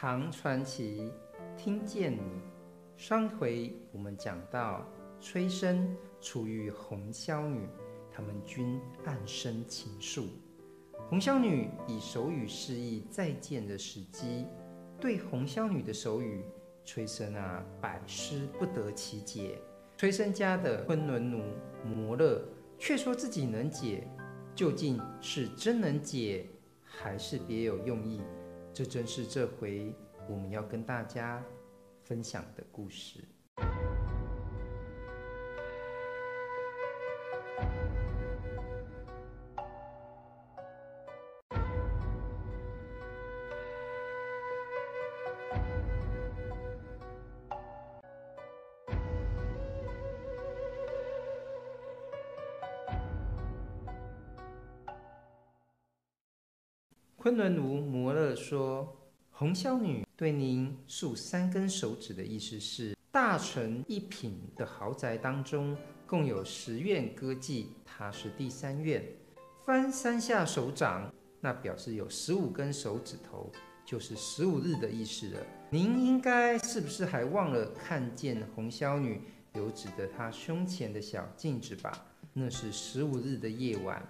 唐传奇，听见你。上回我们讲到，崔生初遇红霄女，他们均暗生情愫。红霄女以手语示意再见的时机，对红霄女的手语，崔生啊百思不得其解。崔生家的昆仑奴摩勒却说自己能解，究竟是真能解，还是别有用意？这正是这回我们要跟大家分享的故事。昆仑奴摩勒说：“红霄女对您竖三根手指的意思是，大城一品的豪宅当中共有十院歌妓，她是第三院。翻三下手掌，那表示有十五根手指头，就是十五日的意思了。您应该是不是还忘了看见红霄女有指着她胸前的小镜子吧？那是十五日的夜晚。”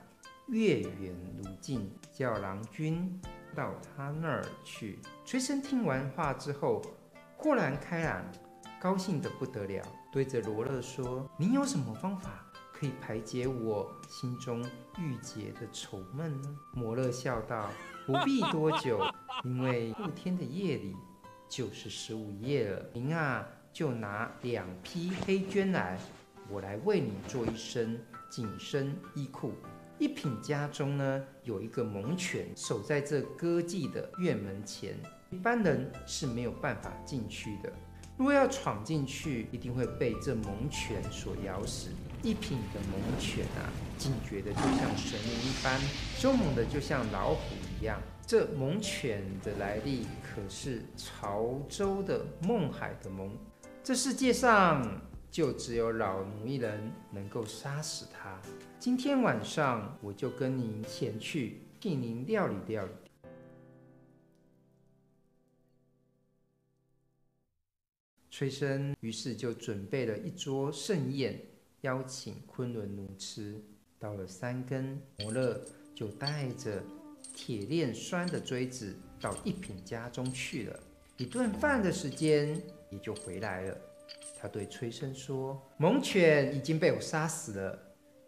月圆如镜，叫郎君到他那儿去。崔生听完话之后，豁然开朗，高兴得不得了，对着罗勒说：“你有什么方法可以排解我心中郁结的愁闷呢？”摩勒笑道：“不必多久，因为后天的夜里就是十五夜了。您啊，就拿两匹黑绢来，我来为你做一身紧身衣裤。”一品家中呢，有一个猛犬守在这歌妓的院门前，一般人是没有办法进去的。如果要闯进去，一定会被这猛犬所咬死。一品的猛犬啊，警觉的就像神灵一般，凶猛的就像老虎一样。这猛犬的来历可是潮州的孟海的猛，这世界上。就只有老奴一人能够杀死他。今天晚上我就跟您前去，替您料理料理。崔生于是就准备了一桌盛宴，邀请昆仑奴吃。到了三更，摩勒就带着铁链拴的锥子到一品家中去了。一顿饭的时间也就回来了。他对崔生说：“猛犬已经被我杀死了，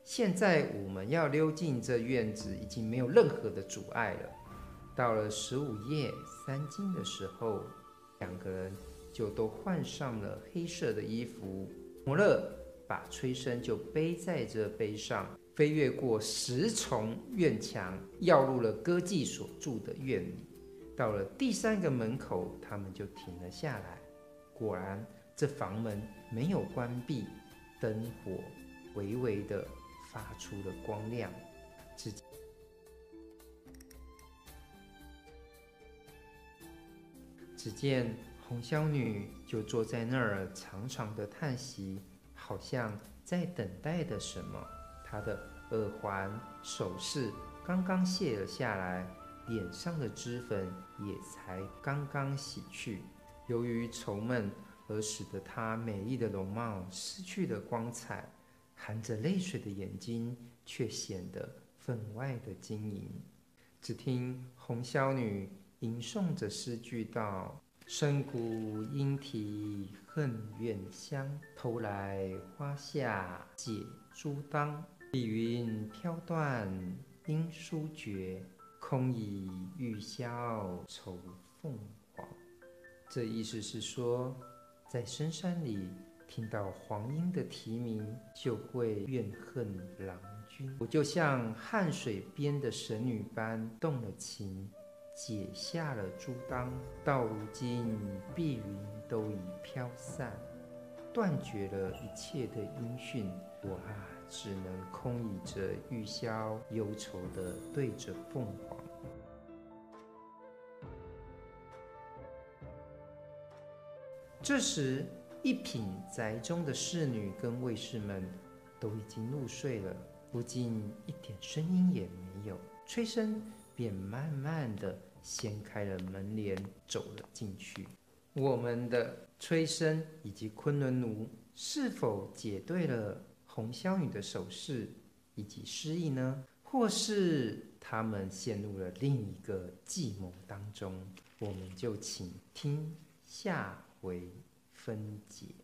现在我们要溜进这院子，已经没有任何的阻碍了。到了十五夜三更的时候，两个人就都换上了黑色的衣服。摩勒把崔生就背在这背上，飞越过十重院墙，绕入了歌妓所住的院里。到了第三个门口，他们就停了下来。果然。”这房门没有关闭，灯火微微的发出了光亮。只只见红霄女就坐在那儿，长长的叹息，好像在等待的什么。她的耳环、首饰刚刚卸了下来，脸上的脂粉也才刚刚洗去。由于愁闷。而使得她美丽的容貌失去了光彩，含着泪水的眼睛却显得分外的晶莹。只听红绡女吟诵着诗句道：“深谷莺啼恨远乡，偷来花下解诸当。碧云飘断音书绝，空倚玉箫愁凤凰。”这意思是说。在深山里听到黄莺的啼鸣，就会怨恨郎君。我就像汉水边的神女般动了情，解下了诸当。到如今，碧云都已飘散，断绝了一切的音讯。我啊，只能空倚着玉箫，忧愁地对着凤凰。这时，一品宅中的侍女跟卫士们都已经入睡了，不禁一点声音也没有。崔生便慢慢地掀开了门帘，走了进去。我们的崔生以及昆仑奴是否解对了红霄女的手势以及诗意呢？或是他们陷入了另一个计谋当中？我们就请听下为分解。